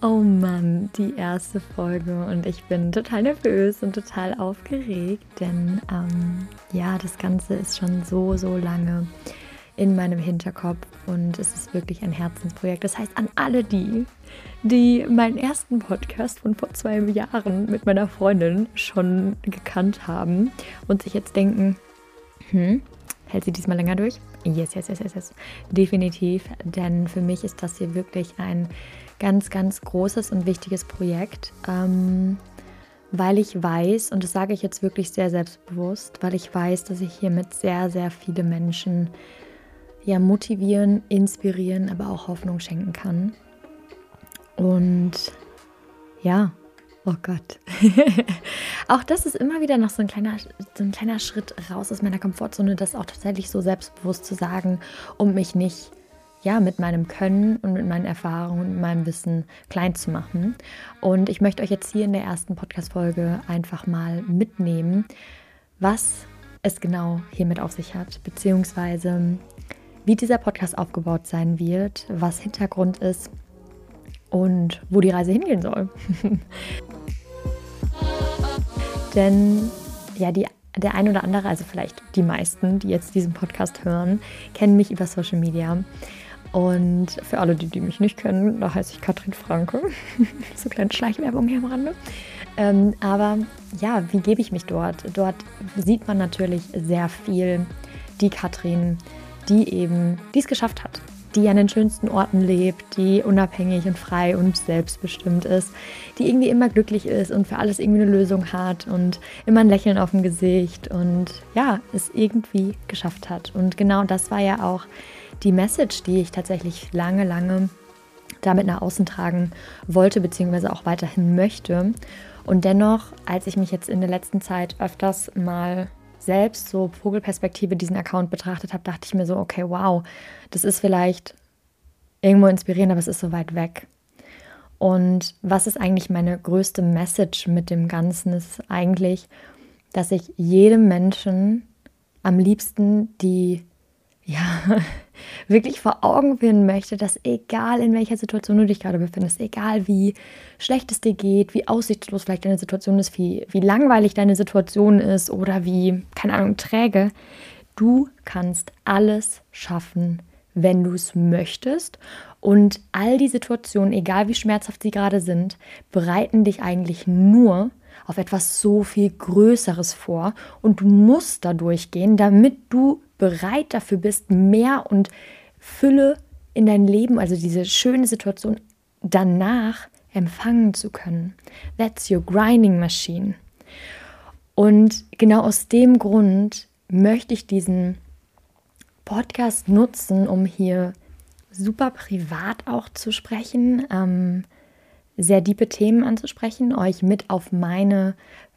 Oh Mann, die erste Folge und ich bin total nervös und total aufgeregt, denn ähm, ja, das Ganze ist schon so, so lange in meinem Hinterkopf und es ist wirklich ein Herzensprojekt. Das heißt, an alle die, die meinen ersten Podcast von vor zwei Jahren mit meiner Freundin schon gekannt haben und sich jetzt denken, hm, hält sie diesmal länger durch? Yes, yes, yes, yes, yes. Definitiv, denn für mich ist das hier wirklich ein ganz, ganz großes und wichtiges Projekt, ähm, weil ich weiß, und das sage ich jetzt wirklich sehr selbstbewusst, weil ich weiß, dass ich hiermit sehr, sehr viele Menschen ja motivieren, inspirieren, aber auch Hoffnung schenken kann. Und ja, oh Gott. auch das ist immer wieder noch so ein, kleiner, so ein kleiner Schritt raus aus meiner Komfortzone, das auch tatsächlich so selbstbewusst zu sagen, um mich nicht ja, mit meinem Können und mit meinen Erfahrungen und meinem Wissen klein zu machen. Und ich möchte euch jetzt hier in der ersten Podcast-Folge einfach mal mitnehmen, was es genau hiermit auf sich hat, beziehungsweise wie dieser Podcast aufgebaut sein wird, was Hintergrund ist und wo die Reise hingehen soll. Denn ja, die, der ein oder andere, also vielleicht die meisten, die jetzt diesen Podcast hören, kennen mich über Social Media. Und für alle, die, die mich nicht kennen, da heiße ich Katrin Franke. so kleine Schleichwerbung hier am Rande. Ähm, aber ja, wie gebe ich mich dort? Dort sieht man natürlich sehr viel die Katrin, die eben dies geschafft hat, die an den schönsten Orten lebt, die unabhängig und frei und selbstbestimmt ist, die irgendwie immer glücklich ist und für alles irgendwie eine Lösung hat und immer ein Lächeln auf dem Gesicht und ja, es irgendwie geschafft hat. Und genau das war ja auch die Message, die ich tatsächlich lange, lange damit nach außen tragen wollte, beziehungsweise auch weiterhin möchte. Und dennoch, als ich mich jetzt in der letzten Zeit öfters mal selbst so Vogelperspektive diesen Account betrachtet habe, dachte ich mir so, okay, wow, das ist vielleicht irgendwo inspirierend, aber es ist so weit weg. Und was ist eigentlich meine größte Message mit dem Ganzen? Ist eigentlich, dass ich jedem Menschen am liebsten die ja, wirklich vor Augen führen möchte, dass egal in welcher Situation du dich gerade befindest, egal wie schlecht es dir geht, wie aussichtslos vielleicht deine Situation ist, wie, wie langweilig deine Situation ist oder wie, keine Ahnung, träge, du kannst alles schaffen, wenn du es möchtest. Und all die Situationen, egal wie schmerzhaft sie gerade sind, bereiten dich eigentlich nur auf etwas so viel Größeres vor und du musst da durchgehen, damit du bereit dafür bist, mehr und Fülle in dein Leben, also diese schöne Situation danach empfangen zu können. That's your grinding machine. Und genau aus dem Grund möchte ich diesen Podcast nutzen, um hier super privat auch zu sprechen, ähm, sehr diepe Themen anzusprechen, euch mit auf meine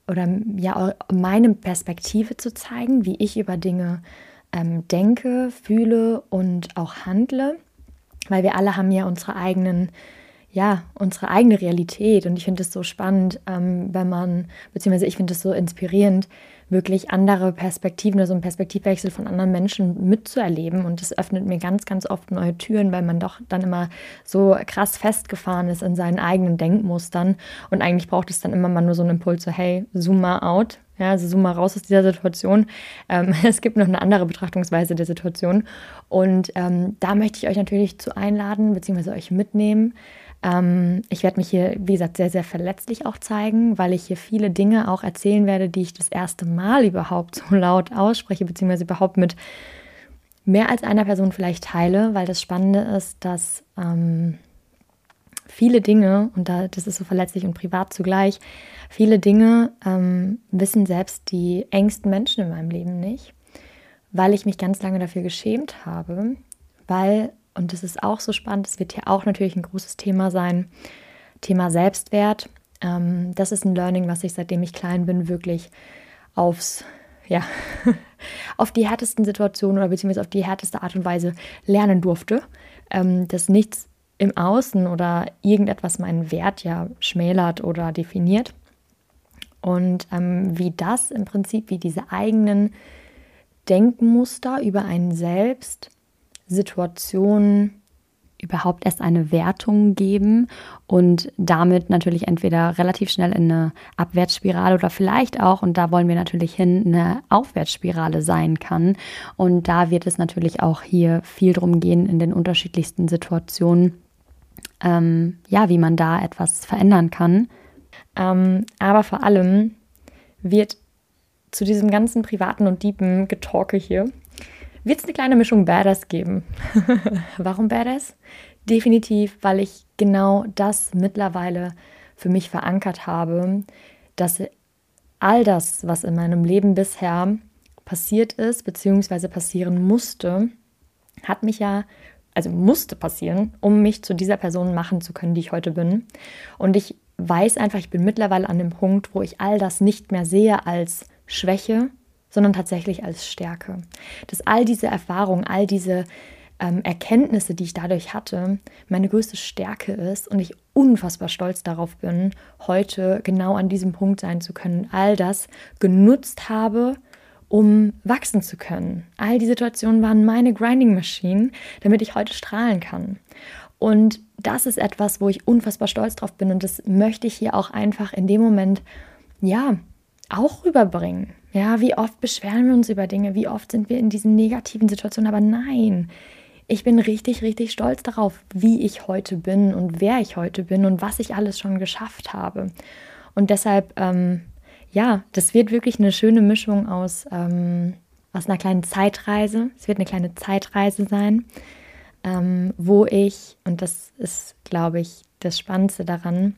oder ja meine Perspektive zu zeigen, wie ich über Dinge ähm, denke, fühle und auch handle, weil wir alle haben ja unsere eigenen ja, unsere eigene Realität. Und ich finde es so spannend, ähm, wenn man, beziehungsweise ich finde es so inspirierend, wirklich andere Perspektiven oder so einen Perspektivwechsel von anderen Menschen mitzuerleben. Und das öffnet mir ganz, ganz oft neue Türen, weil man doch dann immer so krass festgefahren ist in seinen eigenen Denkmustern. Und eigentlich braucht es dann immer mal nur so einen Impuls, so hey, zoom mal out, ja, also zoom mal raus aus dieser Situation. Ähm, es gibt noch eine andere Betrachtungsweise der Situation. Und ähm, da möchte ich euch natürlich zu einladen, beziehungsweise euch mitnehmen. Ähm, ich werde mich hier, wie gesagt, sehr, sehr verletzlich auch zeigen, weil ich hier viele Dinge auch erzählen werde, die ich das erste Mal überhaupt so laut ausspreche, beziehungsweise überhaupt mit mehr als einer Person vielleicht teile, weil das Spannende ist, dass ähm, viele Dinge, und da, das ist so verletzlich und privat zugleich, viele Dinge ähm, wissen selbst die engsten Menschen in meinem Leben nicht, weil ich mich ganz lange dafür geschämt habe, weil, und das ist auch so spannend, das wird hier auch natürlich ein großes Thema sein, Thema Selbstwert. Ähm, das ist ein Learning, was ich seitdem ich klein bin, wirklich aufs, ja, auf die härtesten Situationen oder beziehungsweise auf die härteste Art und Weise lernen durfte. Ähm, dass nichts im Außen oder irgendetwas meinen Wert ja schmälert oder definiert. Und ähm, wie das im Prinzip, wie diese eigenen Denkmuster über einen selbst, Situationen überhaupt erst eine Wertung geben und damit natürlich entweder relativ schnell in eine Abwärtsspirale oder vielleicht auch, und da wollen wir natürlich hin, eine Aufwärtsspirale sein kann. Und da wird es natürlich auch hier viel drum gehen in den unterschiedlichsten Situationen, ähm, ja, wie man da etwas verändern kann. Ähm, aber vor allem wird zu diesem ganzen privaten und deepen Getalke hier, wird es eine kleine Mischung Badass geben. Warum Badass? Definitiv, weil ich genau das mittlerweile für mich verankert habe, dass all das, was in meinem Leben bisher passiert ist, beziehungsweise passieren musste, hat mich ja also musste passieren, um mich zu dieser Person machen zu können, die ich heute bin. Und ich weiß einfach, ich bin mittlerweile an dem Punkt, wo ich all das nicht mehr sehe als Schwäche, sondern tatsächlich als Stärke. Dass all diese Erfahrungen, all diese ähm, Erkenntnisse, die ich dadurch hatte, meine größte Stärke ist und ich unfassbar stolz darauf bin, heute genau an diesem Punkt sein zu können, all das genutzt habe, um wachsen zu können. All die Situationen waren meine Grinding Machine, damit ich heute strahlen kann. Und das ist etwas, wo ich unfassbar stolz drauf bin und das möchte ich hier auch einfach in dem Moment, ja, auch rüberbringen. Ja, wie oft beschweren wir uns über Dinge, wie oft sind wir in diesen negativen Situationen, aber nein, ich bin richtig, richtig stolz darauf, wie ich heute bin und wer ich heute bin und was ich alles schon geschafft habe. Und deshalb ähm, ja, das wird wirklich eine schöne Mischung aus, ähm, aus einer kleinen Zeitreise. Es wird eine kleine Zeitreise sein, ähm, wo ich, und das ist, glaube ich, das Spannendste daran,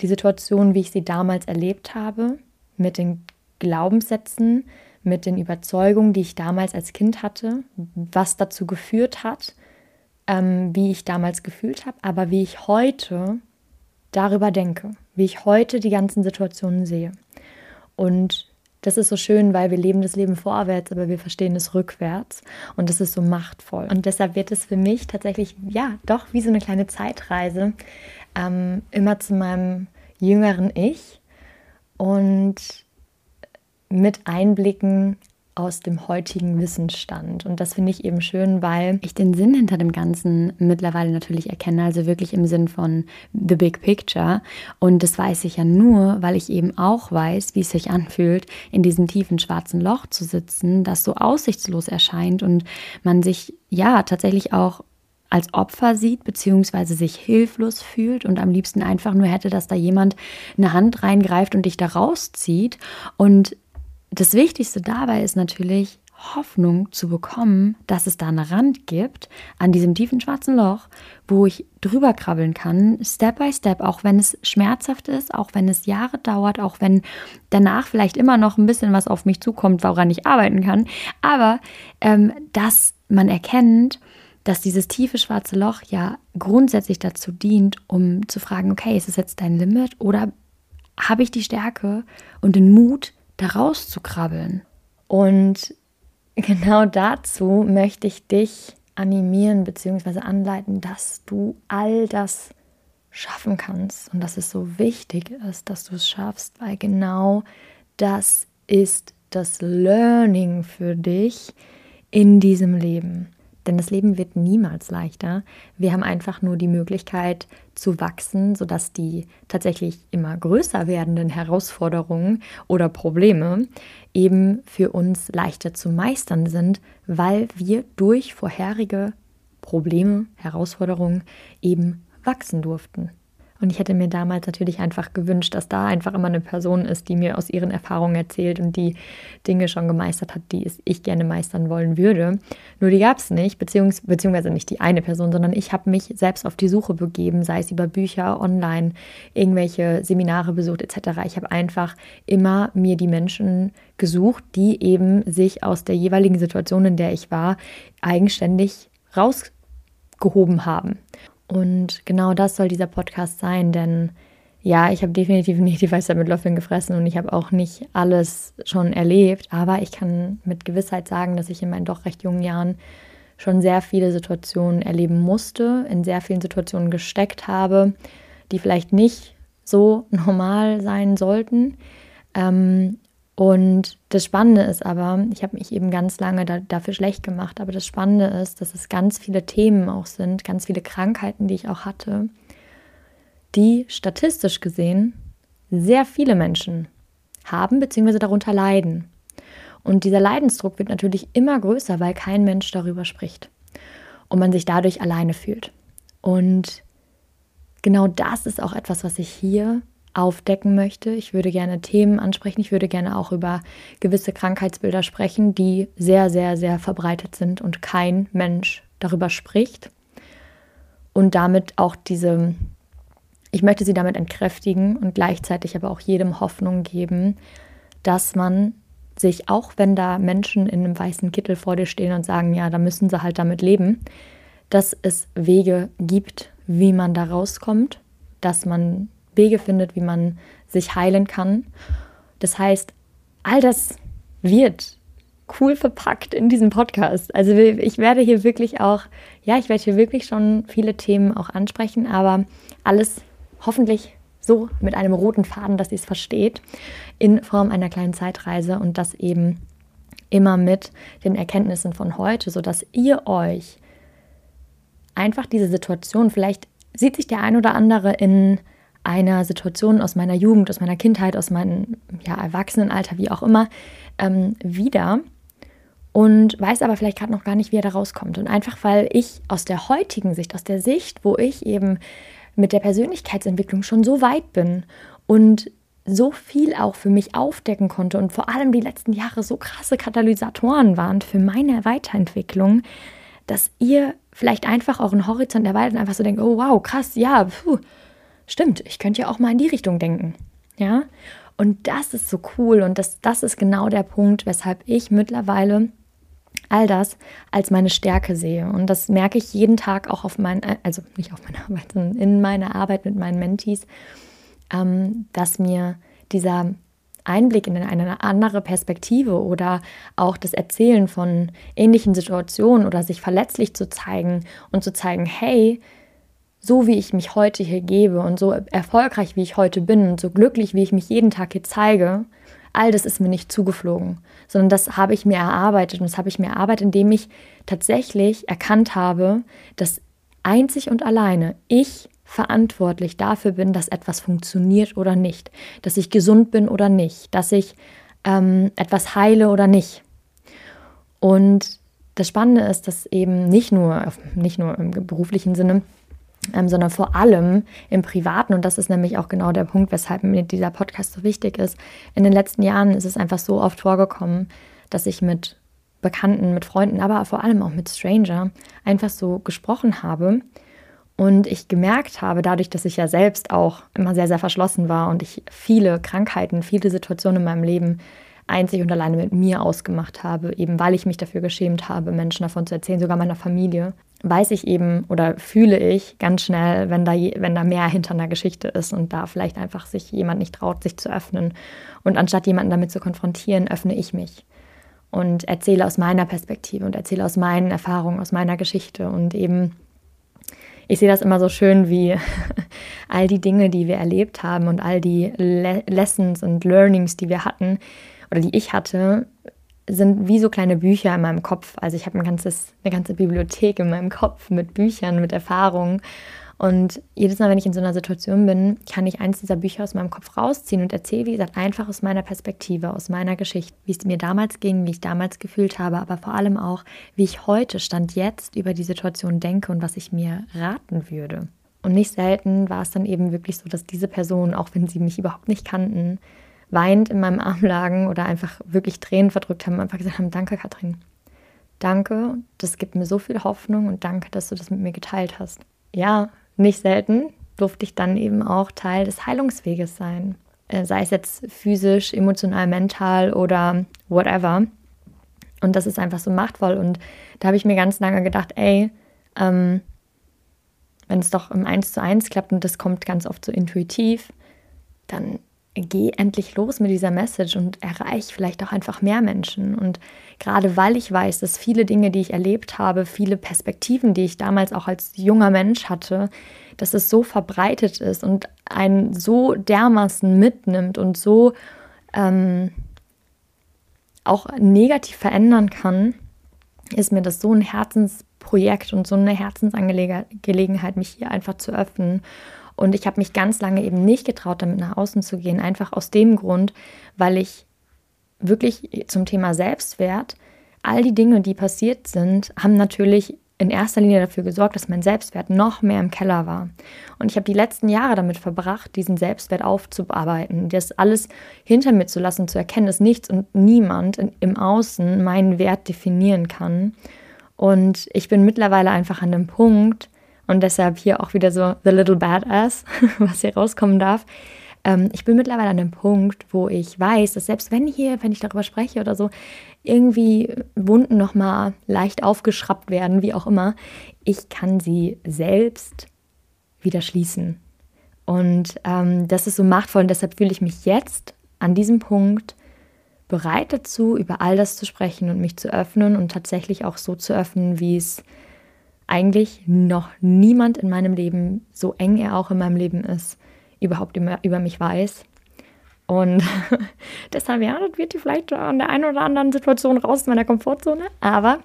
die Situation, wie ich sie damals erlebt habe, mit den Glaubenssätzen, mit den Überzeugungen, die ich damals als Kind hatte, was dazu geführt hat, ähm, wie ich damals gefühlt habe, aber wie ich heute darüber denke, wie ich heute die ganzen Situationen sehe. Und das ist so schön, weil wir leben das Leben vorwärts, aber wir verstehen es rückwärts. Und das ist so machtvoll. Und deshalb wird es für mich tatsächlich, ja, doch wie so eine kleine Zeitreise, ähm, immer zu meinem jüngeren Ich und mit Einblicken aus dem heutigen Wissensstand. Und das finde ich eben schön, weil ich den Sinn hinter dem Ganzen mittlerweile natürlich erkenne, also wirklich im Sinn von The Big Picture. Und das weiß ich ja nur, weil ich eben auch weiß, wie es sich anfühlt, in diesem tiefen schwarzen Loch zu sitzen, das so aussichtslos erscheint und man sich ja tatsächlich auch als Opfer sieht, beziehungsweise sich hilflos fühlt und am liebsten einfach nur hätte, dass da jemand eine Hand reingreift und dich da rauszieht. Und das Wichtigste dabei ist natürlich, Hoffnung zu bekommen, dass es da einen Rand gibt an diesem tiefen schwarzen Loch, wo ich drüber krabbeln kann, Step by Step, auch wenn es schmerzhaft ist, auch wenn es Jahre dauert, auch wenn danach vielleicht immer noch ein bisschen was auf mich zukommt, woran ich arbeiten kann, aber ähm, dass man erkennt, dass dieses tiefe schwarze Loch ja grundsätzlich dazu dient, um zu fragen, okay, ist es jetzt dein Limit oder habe ich die Stärke und den Mut, da rauszukrabbeln. Und genau dazu möchte ich dich animieren bzw. anleiten, dass du all das schaffen kannst und dass es so wichtig ist, dass du es schaffst, weil genau das ist das Learning für dich in diesem Leben. Denn das Leben wird niemals leichter. Wir haben einfach nur die Möglichkeit zu wachsen, sodass die tatsächlich immer größer werdenden Herausforderungen oder Probleme eben für uns leichter zu meistern sind, weil wir durch vorherige Probleme, Herausforderungen eben wachsen durften. Und ich hätte mir damals natürlich einfach gewünscht, dass da einfach immer eine Person ist, die mir aus ihren Erfahrungen erzählt und die Dinge schon gemeistert hat, die ich gerne meistern wollen würde. Nur die gab es nicht, beziehungs beziehungsweise nicht die eine Person, sondern ich habe mich selbst auf die Suche begeben, sei es über Bücher, online, irgendwelche Seminare besucht etc. Ich habe einfach immer mir die Menschen gesucht, die eben sich aus der jeweiligen Situation, in der ich war, eigenständig rausgehoben haben. Und genau das soll dieser Podcast sein, denn ja, ich habe definitiv nicht die Weisheit mit Löffeln gefressen und ich habe auch nicht alles schon erlebt, aber ich kann mit Gewissheit sagen, dass ich in meinen doch recht jungen Jahren schon sehr viele Situationen erleben musste, in sehr vielen Situationen gesteckt habe, die vielleicht nicht so normal sein sollten. Ähm, und das Spannende ist aber, ich habe mich eben ganz lange da, dafür schlecht gemacht, aber das Spannende ist, dass es ganz viele Themen auch sind, ganz viele Krankheiten, die ich auch hatte, die statistisch gesehen sehr viele Menschen haben bzw. darunter leiden. Und dieser Leidensdruck wird natürlich immer größer, weil kein Mensch darüber spricht und man sich dadurch alleine fühlt. Und genau das ist auch etwas, was ich hier aufdecken möchte. Ich würde gerne Themen ansprechen. Ich würde gerne auch über gewisse Krankheitsbilder sprechen, die sehr, sehr, sehr verbreitet sind und kein Mensch darüber spricht. Und damit auch diese, ich möchte sie damit entkräftigen und gleichzeitig aber auch jedem Hoffnung geben, dass man sich, auch wenn da Menschen in einem weißen Kittel vor dir stehen und sagen, ja, da müssen sie halt damit leben, dass es Wege gibt, wie man da rauskommt, dass man Wege findet, wie man sich heilen kann. Das heißt, all das wird cool verpackt in diesem Podcast. Also ich werde hier wirklich auch, ja, ich werde hier wirklich schon viele Themen auch ansprechen, aber alles hoffentlich so mit einem roten Faden, dass ihr es versteht, in Form einer kleinen Zeitreise und das eben immer mit den Erkenntnissen von heute, sodass ihr euch einfach diese Situation, vielleicht sieht sich der ein oder andere in einer Situation aus meiner Jugend, aus meiner Kindheit, aus meinem ja, Erwachsenenalter, wie auch immer, ähm, wieder und weiß aber vielleicht gerade noch gar nicht, wie er da rauskommt. Und einfach weil ich aus der heutigen Sicht, aus der Sicht, wo ich eben mit der Persönlichkeitsentwicklung schon so weit bin und so viel auch für mich aufdecken konnte und vor allem die letzten Jahre so krasse Katalysatoren waren für meine Weiterentwicklung, dass ihr vielleicht einfach euren Horizont erweitert und einfach so denkt, oh wow, krass, ja, puh, stimmt, ich könnte ja auch mal in die Richtung denken. Ja, und das ist so cool und das, das ist genau der Punkt, weshalb ich mittlerweile all das als meine Stärke sehe. Und das merke ich jeden Tag auch auf meinen, also nicht auf meiner Arbeit, sondern in meiner Arbeit mit meinen Mentees, ähm, dass mir dieser Einblick in eine andere Perspektive oder auch das Erzählen von ähnlichen Situationen oder sich verletzlich zu zeigen und zu zeigen, hey, so wie ich mich heute hier gebe und so erfolgreich wie ich heute bin und so glücklich wie ich mich jeden Tag hier zeige, all das ist mir nicht zugeflogen, sondern das habe ich mir erarbeitet und das habe ich mir erarbeitet, indem ich tatsächlich erkannt habe, dass einzig und alleine ich verantwortlich dafür bin, dass etwas funktioniert oder nicht, dass ich gesund bin oder nicht, dass ich ähm, etwas heile oder nicht. Und das Spannende ist, dass eben nicht nur, nicht nur im beruflichen Sinne, ähm, sondern vor allem im Privaten. Und das ist nämlich auch genau der Punkt, weshalb mir dieser Podcast so wichtig ist. In den letzten Jahren ist es einfach so oft vorgekommen, dass ich mit Bekannten, mit Freunden, aber vor allem auch mit Stranger einfach so gesprochen habe. Und ich gemerkt habe, dadurch, dass ich ja selbst auch immer sehr, sehr verschlossen war und ich viele Krankheiten, viele Situationen in meinem Leben einzig und alleine mit mir ausgemacht habe, eben weil ich mich dafür geschämt habe, Menschen davon zu erzählen, sogar meiner Familie, weiß ich eben oder fühle ich ganz schnell, wenn da, wenn da mehr hinter einer Geschichte ist und da vielleicht einfach sich jemand nicht traut, sich zu öffnen. Und anstatt jemanden damit zu konfrontieren, öffne ich mich und erzähle aus meiner Perspektive und erzähle aus meinen Erfahrungen, aus meiner Geschichte und eben ich sehe das immer so schön, wie all die Dinge, die wir erlebt haben und all die Le Lessons und Learnings, die wir hatten oder die ich hatte, sind wie so kleine Bücher in meinem Kopf. Also ich habe ein eine ganze Bibliothek in meinem Kopf mit Büchern, mit Erfahrungen. Und jedes Mal, wenn ich in so einer Situation bin, kann ich eins dieser Bücher aus meinem Kopf rausziehen und erzähle, wie gesagt, einfach aus meiner Perspektive, aus meiner Geschichte, wie es mir damals ging, wie ich damals gefühlt habe, aber vor allem auch, wie ich heute, Stand jetzt, über die Situation denke und was ich mir raten würde. Und nicht selten war es dann eben wirklich so, dass diese Personen, auch wenn sie mich überhaupt nicht kannten, weinend in meinem Arm lagen oder einfach wirklich Tränen verdrückt haben einfach gesagt haben, danke Katrin. Danke, das gibt mir so viel Hoffnung und danke, dass du das mit mir geteilt hast. Ja, nicht selten durfte ich dann eben auch Teil des Heilungsweges sein. Äh, sei es jetzt physisch, emotional, mental oder whatever. Und das ist einfach so machtvoll. Und da habe ich mir ganz lange gedacht, ey, ähm, wenn es doch im Eins zu eins klappt und das kommt ganz oft so intuitiv, dann geh endlich los mit dieser Message und erreich vielleicht auch einfach mehr Menschen. Und gerade weil ich weiß, dass viele Dinge, die ich erlebt habe, viele Perspektiven, die ich damals auch als junger Mensch hatte, dass es so verbreitet ist und einen so dermaßen mitnimmt und so ähm, auch negativ verändern kann, ist mir das so ein Herzensprojekt und so eine Herzensangelegenheit, mich hier einfach zu öffnen. Und ich habe mich ganz lange eben nicht getraut, damit nach außen zu gehen, einfach aus dem Grund, weil ich wirklich zum Thema Selbstwert, all die Dinge, die passiert sind, haben natürlich in erster Linie dafür gesorgt, dass mein Selbstwert noch mehr im Keller war. Und ich habe die letzten Jahre damit verbracht, diesen Selbstwert aufzuarbeiten, das alles hinter mir zu lassen, zu erkennen, dass nichts und niemand im Außen meinen Wert definieren kann. Und ich bin mittlerweile einfach an dem Punkt, und deshalb hier auch wieder so The Little Badass, was hier rauskommen darf. Ähm, ich bin mittlerweile an dem Punkt, wo ich weiß, dass selbst wenn hier, wenn ich darüber spreche oder so, irgendwie Wunden nochmal leicht aufgeschraubt werden, wie auch immer, ich kann sie selbst wieder schließen. Und ähm, das ist so machtvoll und deshalb fühle ich mich jetzt an diesem Punkt bereit dazu, über all das zu sprechen und mich zu öffnen und tatsächlich auch so zu öffnen, wie es eigentlich noch niemand in meinem Leben, so eng er auch in meinem Leben ist, überhaupt über, mich weiß. Und deshalb, ja, das wird vielleicht an der einen oder anderen Situation raus aus meiner Komfortzone. Aber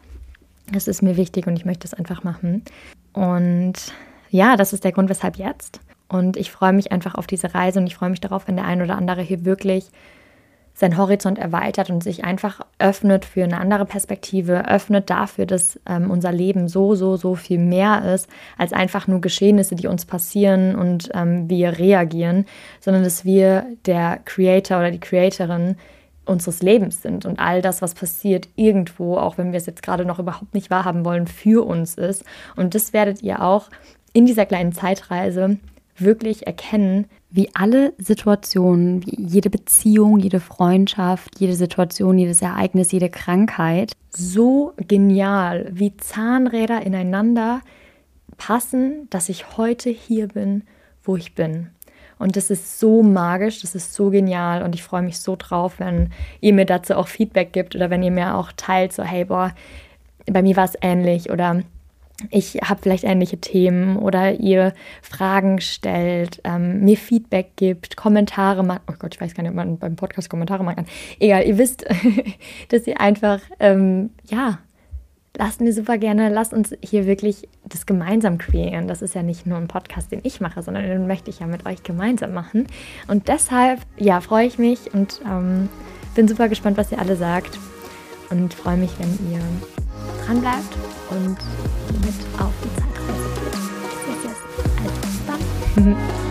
es ist mir wichtig und ich möchte es einfach machen. Und ja, das ist der Grund, weshalb jetzt. Und ich freue mich einfach auf diese Reise und ich freue mich darauf, wenn der ein oder andere hier wirklich seinen Horizont erweitert und sich einfach öffnet für eine andere Perspektive, öffnet dafür, dass ähm, unser Leben so, so, so viel mehr ist, als einfach nur Geschehnisse, die uns passieren und ähm, wir reagieren, sondern dass wir der Creator oder die Creatorin unseres Lebens sind und all das, was passiert, irgendwo, auch wenn wir es jetzt gerade noch überhaupt nicht wahrhaben wollen, für uns ist. Und das werdet ihr auch in dieser kleinen Zeitreise wirklich erkennen, wie alle Situationen, wie jede Beziehung, jede Freundschaft, jede Situation, jedes Ereignis, jede Krankheit so genial wie Zahnräder ineinander passen, dass ich heute hier bin, wo ich bin. Und das ist so magisch, das ist so genial und ich freue mich so drauf, wenn ihr mir dazu auch Feedback gibt oder wenn ihr mir auch teilt, so hey, boah, bei mir war es ähnlich oder ich habe vielleicht ähnliche Themen oder ihr Fragen stellt, ähm, mir Feedback gibt, Kommentare macht. Oh Gott, ich weiß gar nicht, ob man beim Podcast Kommentare machen kann. Egal, ihr wisst, dass ihr einfach, ähm, ja, lasst mir super gerne, lasst uns hier wirklich das gemeinsam kreieren. Das ist ja nicht nur ein Podcast, den ich mache, sondern den möchte ich ja mit euch gemeinsam machen. Und deshalb, ja, freue ich mich und ähm, bin super gespannt, was ihr alle sagt und freue mich, wenn ihr dran bleibt und mit auf die Zeitreise geht. Yes, yes. Also, bis dann.